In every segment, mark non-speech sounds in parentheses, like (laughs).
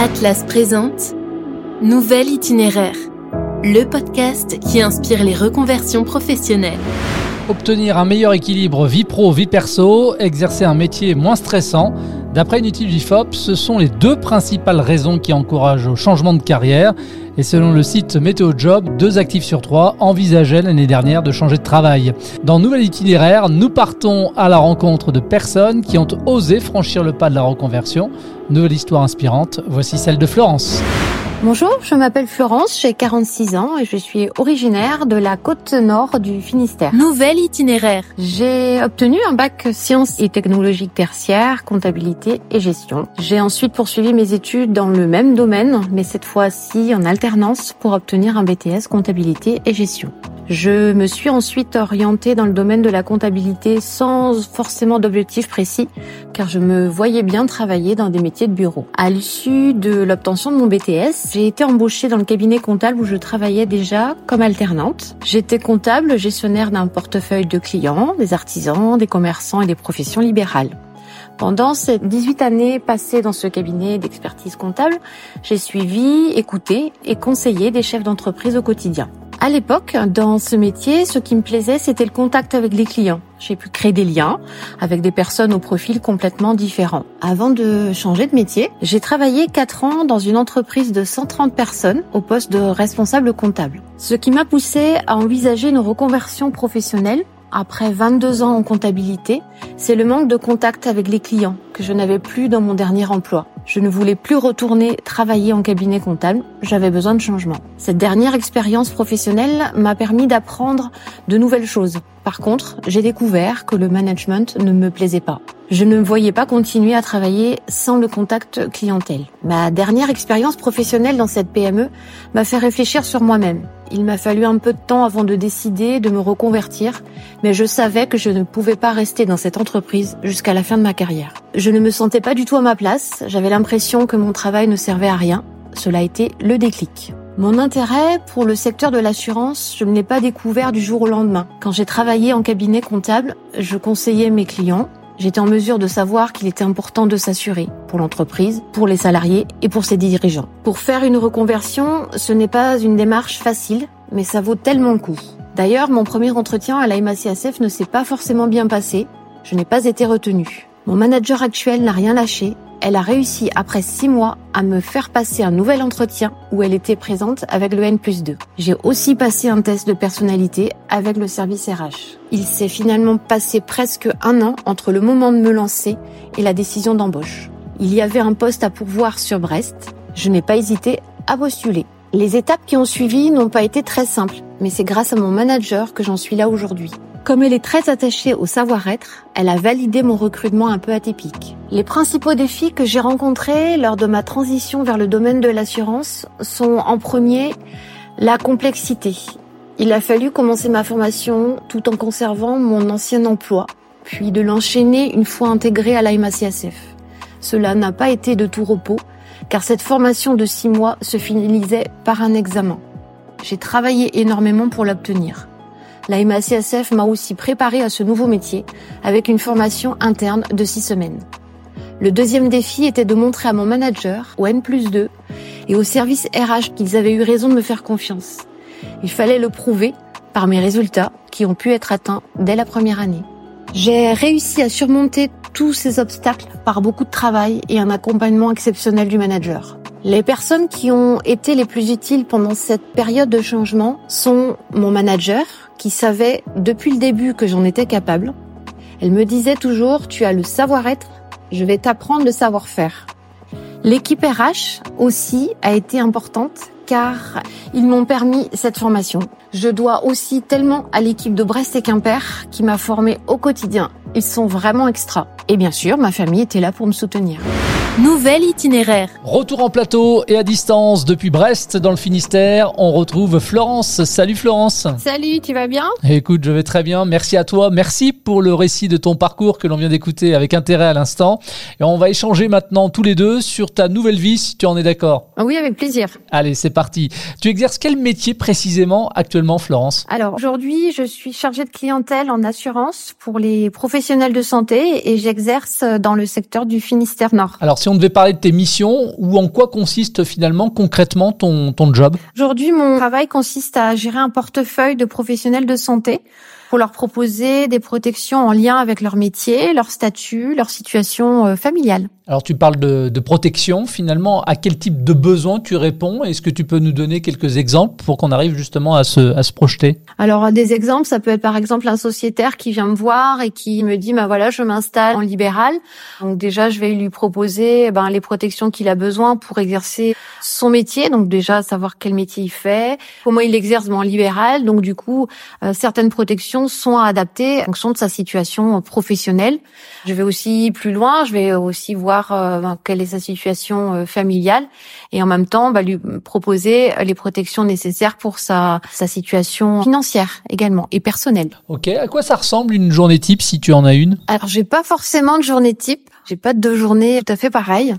Atlas présente Nouvel itinéraire, le podcast qui inspire les reconversions professionnelles. Obtenir un meilleur équilibre vie pro-vie perso, exercer un métier moins stressant, d'après une étude IFOP, ce sont les deux principales raisons qui encouragent au changement de carrière. Et selon le site Météo Job, deux actifs sur trois envisageaient l'année dernière de changer de travail. Dans Nouvel Itinéraire, nous partons à la rencontre de personnes qui ont osé franchir le pas de la reconversion. Nouvelle histoire inspirante, voici celle de Florence. Bonjour, je m'appelle Florence, j'ai 46 ans et je suis originaire de la côte nord du Finistère. Nouvel itinéraire. J'ai obtenu un bac sciences et technologiques tertiaires, comptabilité et gestion. J'ai ensuite poursuivi mes études dans le même domaine, mais cette fois-ci en alternance pour obtenir un BTS comptabilité et gestion. Je me suis ensuite orientée dans le domaine de la comptabilité sans forcément d'objectif précis, car je me voyais bien travailler dans des métiers de bureau. À l'issue de l'obtention de mon BTS, j'ai été embauchée dans le cabinet comptable où je travaillais déjà comme alternante. J'étais comptable, gestionnaire d'un portefeuille de clients, des artisans, des commerçants et des professions libérales. Pendant ces 18 années passées dans ce cabinet d'expertise comptable, j'ai suivi, écouté et conseillé des chefs d'entreprise au quotidien. À l'époque, dans ce métier, ce qui me plaisait, c'était le contact avec les clients. J'ai pu créer des liens avec des personnes au profil complètement différents. Avant de changer de métier, j'ai travaillé 4 ans dans une entreprise de 130 personnes au poste de responsable comptable. Ce qui m'a poussé à envisager une reconversion professionnelle après 22 ans en comptabilité, c'est le manque de contact avec les clients que je n'avais plus dans mon dernier emploi. Je ne voulais plus retourner travailler en cabinet comptable, j'avais besoin de changement. Cette dernière expérience professionnelle m'a permis d'apprendre de nouvelles choses. Par contre, j'ai découvert que le management ne me plaisait pas. Je ne me voyais pas continuer à travailler sans le contact clientèle. Ma dernière expérience professionnelle dans cette PME m'a fait réfléchir sur moi-même. Il m'a fallu un peu de temps avant de décider de me reconvertir, mais je savais que je ne pouvais pas rester dans cette entreprise jusqu'à la fin de ma carrière. Je ne me sentais pas du tout à ma place, j'avais l'impression que mon travail ne servait à rien. Cela a été le déclic. Mon intérêt pour le secteur de l'assurance, je ne l'ai pas découvert du jour au lendemain. Quand j'ai travaillé en cabinet comptable, je conseillais mes clients. J'étais en mesure de savoir qu'il était important de s'assurer pour l'entreprise, pour les salariés et pour ses dirigeants. Pour faire une reconversion, ce n'est pas une démarche facile, mais ça vaut tellement le coup. D'ailleurs, mon premier entretien à la MACSF ne s'est pas forcément bien passé. Je n'ai pas été retenue. Mon manager actuel n'a rien lâché. Elle a réussi après six mois à me faire passer un nouvel entretien où elle était présente avec le N plus 2. J'ai aussi passé un test de personnalité avec le service RH. Il s'est finalement passé presque un an entre le moment de me lancer et la décision d'embauche. Il y avait un poste à pourvoir sur Brest. Je n'ai pas hésité à postuler. Les étapes qui ont suivi n'ont pas été très simples, mais c'est grâce à mon manager que j'en suis là aujourd'hui. Comme elle est très attachée au savoir-être, elle a validé mon recrutement un peu atypique. Les principaux défis que j'ai rencontrés lors de ma transition vers le domaine de l'assurance sont en premier la complexité. Il a fallu commencer ma formation tout en conservant mon ancien emploi, puis de l'enchaîner une fois intégré à l'AMACSF. Cela n'a pas été de tout repos, car cette formation de six mois se finalisait par un examen. J'ai travaillé énormément pour l'obtenir. La MACSF m'a aussi préparé à ce nouveau métier avec une formation interne de six semaines. Le deuxième défi était de montrer à mon manager, au N plus 2, et au service RH qu'ils avaient eu raison de me faire confiance. Il fallait le prouver par mes résultats qui ont pu être atteints dès la première année. J'ai réussi à surmonter tous ces obstacles par beaucoup de travail et un accompagnement exceptionnel du manager. Les personnes qui ont été les plus utiles pendant cette période de changement sont mon manager, qui savait depuis le début que j'en étais capable. Elle me disait toujours, tu as le savoir-être, je vais t'apprendre le savoir-faire. L'équipe RH aussi a été importante car ils m'ont permis cette formation. Je dois aussi tellement à l'équipe de Brest et Quimper qui m'a formé au quotidien. Ils sont vraiment extra. Et bien sûr, ma famille était là pour me soutenir. Nouvel itinéraire. Retour en plateau et à distance depuis Brest dans le Finistère, on retrouve Florence. Salut Florence. Salut, tu vas bien? Écoute, je vais très bien. Merci à toi. Merci pour le récit de ton parcours que l'on vient d'écouter avec intérêt à l'instant. Et on va échanger maintenant tous les deux sur ta nouvelle vie si tu en es d'accord. Oui, avec plaisir. Allez, c'est parti. Tu exerces quel métier précisément actuellement Florence? Alors aujourd'hui, je suis chargée de clientèle en assurance pour les professionnels de santé et j'exerce dans le secteur du Finistère Nord. Alors si Si on devait parler de tes missions, ou en quoi consiste finalement concrètement ton, ton job? Aujourd'hui, mon travail consiste à gérer un portefeuille de professionnels de santé pour leur proposer des protections en lien avec leur métier, leur statut, leur situation euh, familiale. Alors tu parles de, de, protection, finalement, à quel type de besoin tu réponds? Est-ce que tu peux nous donner quelques exemples pour qu'on arrive justement à se, à se projeter? Alors des exemples, ça peut être par exemple un sociétaire qui vient me voir et qui me dit, bah voilà, je m'installe en libéral. Donc déjà, je vais lui proposer ben, les protections qu'il a besoin pour exercer son métier. Donc déjà, savoir quel métier il fait, comment il exerce en libéral. Donc du coup, euh, certaines protections sont adaptées en fonction de sa situation professionnelle. Je vais aussi plus loin, je vais aussi voir euh, ben, quelle est sa situation euh, familiale et en même temps bah, lui proposer les protections nécessaires pour sa, sa situation financière également et personnelle. Ok, à quoi ça ressemble une journée type si tu en as une? Alors j'ai pas forcément de journée type, j'ai pas de journée tout à fait pareille.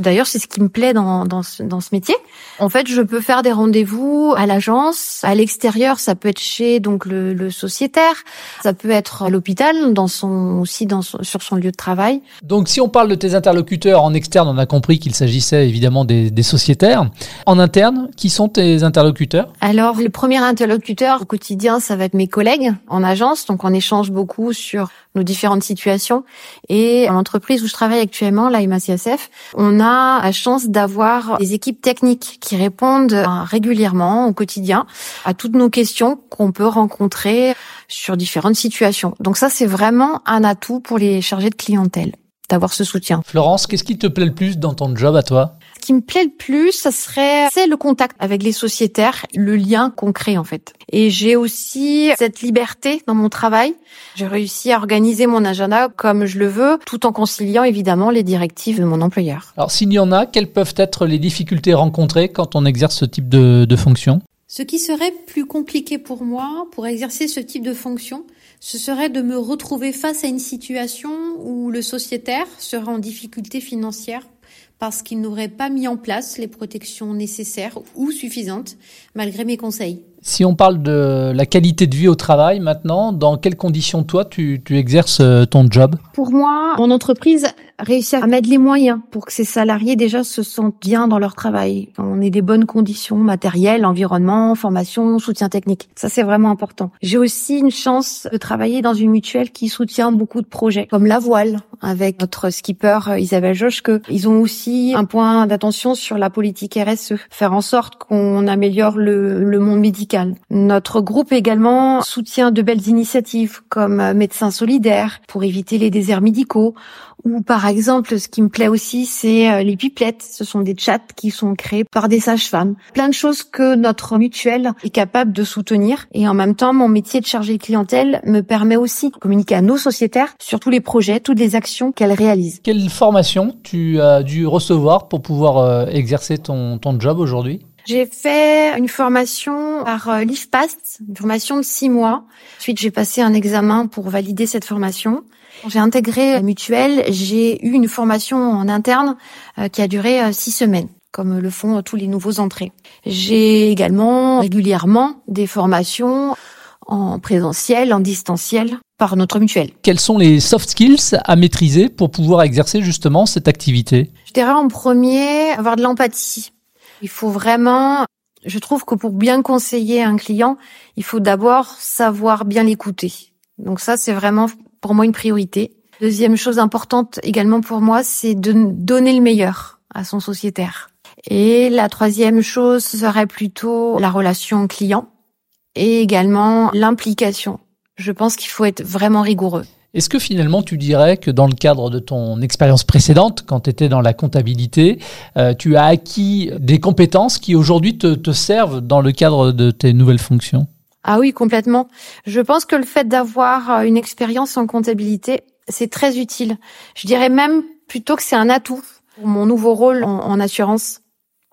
D'ailleurs, c'est ce qui me plaît dans, dans, ce, dans ce métier. En fait, je peux faire des rendez-vous à l'agence, à l'extérieur, ça peut être chez donc le, le sociétaire, ça peut être à l'hôpital, dans son aussi dans sur son lieu de travail. Donc, si on parle de tes interlocuteurs en externe, on a compris qu'il s'agissait évidemment des, des sociétaires. En interne, qui sont tes interlocuteurs? Alors, le premier interlocuteur au quotidien, ça va être mes collègues en agence. Donc, on échange beaucoup sur nos différentes situations. Et l'entreprise je travaille actuellement, la MACSF, on a la chance d'avoir des équipes techniques qui répondent euh, régulièrement au quotidien à toutes nos questions qu'on peut rencontrer sur différentes situations. Donc ça, c'est vraiment un atout pour les chargés de clientèle d'avoir ce soutien. Florence, qu'est-ce qui te plaît le plus dans ton job à toi? Qui me plaît le plus, ça serait c'est le contact avec les sociétaires, le lien concret en fait. Et j'ai aussi cette liberté dans mon travail. J'ai réussi à organiser mon agenda comme je le veux, tout en conciliant évidemment les directives de mon employeur. Alors s'il y en a, quelles peuvent être les difficultés rencontrées quand on exerce ce type de, de fonction? Ce qui serait plus compliqué pour moi, pour exercer ce type de fonction, ce serait de me retrouver face à une situation où le sociétaire serait en difficulté financière parce qu'il n'aurait pas mis en place les protections nécessaires ou suffisantes malgré mes conseils. Si on parle de la qualité de vie au travail maintenant, dans quelles conditions toi tu, tu exerces euh, ton job? Pour moi, mon entreprise réussit à mettre les moyens pour que ses salariés déjà se sentent bien dans leur travail. On ait des bonnes conditions matérielles, environnement, formation, soutien technique. Ça, c'est vraiment important. J'ai aussi une chance de travailler dans une mutuelle qui soutient beaucoup de projets, comme la voile, avec notre skipper euh, Isabelle Joschke. Ils ont aussi un point d'attention sur la politique RSE, faire en sorte qu'on améliore le, le monde médical. Notre groupe également soutient de belles initiatives comme euh, Médecins solidaires pour éviter les déserts médicaux ou par exemple, ce qui me plaît aussi, c'est euh, les pipelettes. Ce sont des chats qui sont créés par des sages-femmes. Plein de choses que notre mutuelle est capable de soutenir. Et en même temps, mon métier de chargé clientèle me permet aussi de communiquer à nos sociétaires sur tous les projets, toutes les actions qu'elles réalisent. Quelle formation tu as dû recevoir pour pouvoir euh, exercer ton, ton job aujourd'hui? J'ai fait une formation par euh, l'IFPAST, une formation de six mois. Ensuite, j'ai passé un examen pour valider cette formation. J'ai intégré la mutuelle, j'ai eu une formation en interne euh, qui a duré six semaines comme le font tous les nouveaux entrées. J'ai également régulièrement des formations en présentiel, en distanciel par notre mutuelle. Quels sont les soft skills à maîtriser pour pouvoir exercer justement cette activité? Je dirais en premier avoir de l'empathie. Il faut vraiment, je trouve que pour bien conseiller un client, il faut d'abord savoir bien l'écouter. Donc ça, c'est vraiment pour moi une priorité. Deuxième chose importante également pour moi, c'est de donner le meilleur à son sociétaire. Et la troisième chose serait plutôt la relation client et également l'implication. Je pense qu'il faut être vraiment rigoureux. Est-ce que finalement tu dirais que dans le cadre de ton expérience précédente, quand tu étais dans la comptabilité, euh, tu as acquis des compétences qui aujourd'hui te, te servent dans le cadre de tes nouvelles fonctions? Ah oui, complètement. Je pense que le fait d'avoir euh, une expérience en comptabilité, c'est très utile. Je dirais même plutôt que c'est un atout pour mon nouveau rôle en, assurance.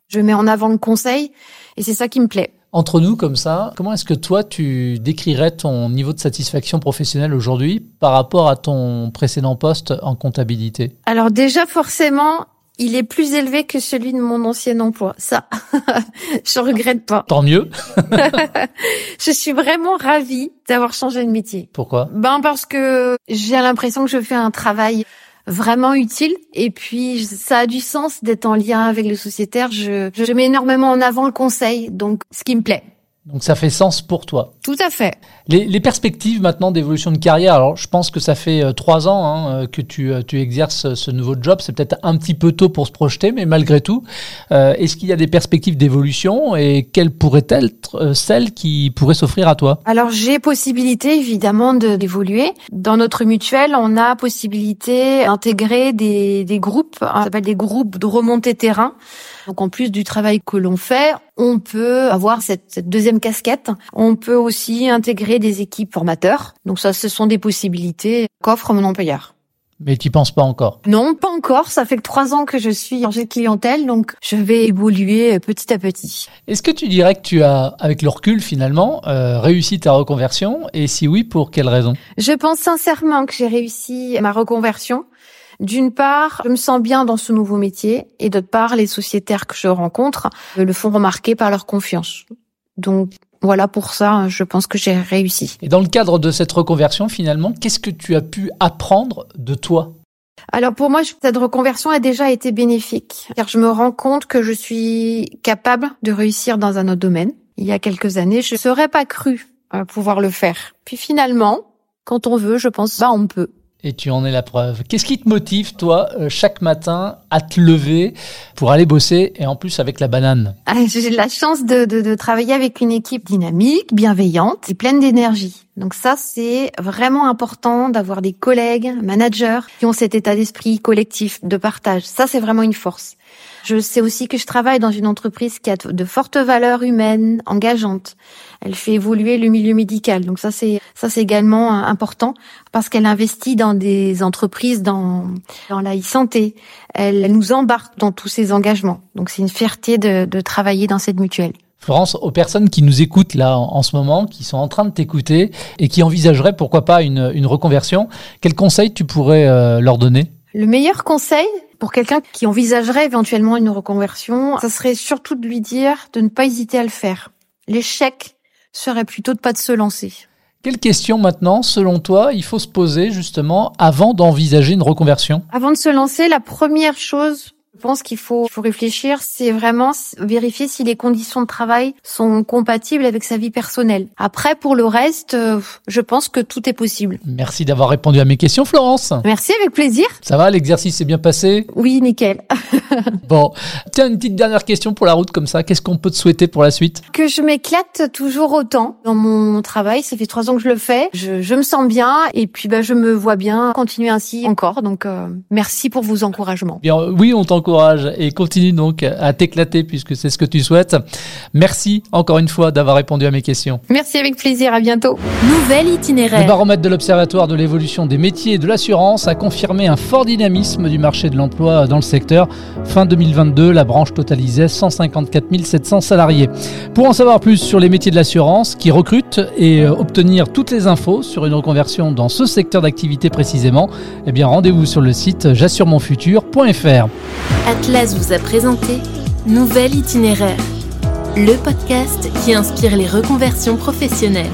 Je mets en avant le conseil et c'est ça qui me plaît. Entre nous, comme ça, comment est-ce que toi, tu décrirais ton niveau de satisfaction professionnelle aujourd'hui par rapport à ton précédent poste en comptabilité? Alors déjà, forcément, il est plus élevé que celui de mon ancien emploi. Ça, (laughs) je regrette pas. Tant mieux. (laughs) je suis vraiment ravie d'avoir changé de métier. Pourquoi? Ben parce que j'ai l'impression que je fais un travail vraiment utile. Et puis, ça a du sens d'être en lien avec le sociétaire. Je, je mets énormément en avant le conseil, donc ce qui me plaît. Donc ça fait sens pour toi. Tout à fait. Les, les perspectives maintenant d'évolution de carrière, alors je pense que ça fait euh, trois ans hein, euh, que tu, euh, tu exerces ce nouveau job, c'est peut-être un petit peu tôt pour se projeter, mais malgré tout, euh, est-ce qu'il y a des perspectives d'évolution et quelles pourraient être celles qui pourraient s'offrir à toi? Alors j'ai possibilité évidemment d'évoluer. Dans notre mutuelle, on a possibilité d'intégrer des, des groupes, hein, ça s'appelle des groupes de remontée terrain. Donc en plus du travail que l'on fait, on peut avoir cette, cette, deuxième casquette. On peut aussi intégrer des équipes formateurs. Donc ça, ce sont des possibilités qu'offre mon employeur. Mais tu penses pas encore? Non, pas encore. Ça fait que trois ans que je suis chargée de clientèle, donc je vais évoluer petit à petit. Est-ce que tu dirais que tu as, avec le recul finalement, euh, réussi ta reconversion? Et si oui, pour quelles raisons Je pense sincèrement que j'ai réussi ma reconversion d'une part, je me sens bien dans ce nouveau métier et d'autre part, les sociétaires que je rencontre le font remarquer par leur confiance. Donc voilà pour ça, je pense que j'ai réussi. Et dans le cadre de cette reconversion, finalement, qu'est-ce que tu as pu apprendre de toi? Alors pour moi, cette reconversion a déjà été bénéfique, car je me rends compte que je suis capable de réussir dans un autre domaine. Il y a quelques années, je ne serais pas cru pouvoir le faire. Puis finalement, quand on veut, je pense, bah on peut et tu en es la preuve. Qu'est-ce qui te motive, toi, euh, chaque matin à te lever pour aller bosser et en plus avec la banane? Ah, J'ai la chance de, travailler avec une équipe dynamique, bienveillante et pleine d'énergie. Donc ça, c'est vraiment important d'avoir des collègues, managers qui ont cet état d'esprit collectif, de partage. Ça, c'est vraiment une force. Je sais aussi que je travaille dans une entreprise qui a de fortes valeurs humaines, engageantes. Elle fait évoluer le milieu médical. Donc ça, c'est ça, c'est également important parce qu'elle investit dans des entreprises dans dans la e-santé. Elle, elle, nous embarque dans tous ces engagements. Donc c'est une fierté de, de travailler dans cette mutuelle. Florence, aux personnes qui nous écoutent là en, ce moment, qui sont en train de t'écouter et qui envisageraient pourquoi pas une, une reconversion, quels conseils tu pourrais euh, leur donner? Le meilleur conseil, pour quelqu'un qui envisagerait éventuellement une reconversion, ça serait surtout de lui dire de ne pas hésiter à le faire. L'échec serait plutôt de pas de se lancer. Quelle question maintenant, selon toi, il faut se poser justement avant d'envisager une reconversion? Avant de se lancer, la première chose pense qu'il faut, faut réfléchir, c'est vraiment vérifier si les conditions de travail sont compatibles avec sa vie personnelle. Après, pour le reste, euh, je pense que tout est possible. Merci d'avoir répondu à mes questions, Florence. Merci, avec plaisir. Ça va, l'exercice s'est bien passé? Oui, nickel. (laughs) bon, tiens, une petite dernière question pour la route comme ça. Qu'est-ce qu'on peut te souhaiter pour la suite? Que je m'éclate toujours autant dans mon travail. Ça fait trois ans que je le fais. Je, je me sens bien et puis bah, je me vois bien continuer ainsi encore. Donc, euh, merci pour vos encouragements. Bien, oui, on t'encourage et continue donc à t'éclater puisque c'est ce que tu souhaites. Merci encore une fois d'avoir répondu à mes questions. Merci avec plaisir, à bientôt. Nouvel itinéraire. Le baromètre de l'Observatoire de l'évolution des métiers et de l'assurance a confirmé un fort dynamisme du marché de l'emploi dans le secteur. Fin 2022, la branche totalisait 154 700 salariés. Pour en savoir plus sur les métiers de l'assurance qui recrutent et euh, obtenir toutes les infos sur une reconversion dans ce secteur d'activité précisément, eh bien rendez-vous sur le site j'assuremonfutur.fr. Atlas vous a présenté Nouvel itinéraire, le podcast qui inspire les reconversions professionnelles.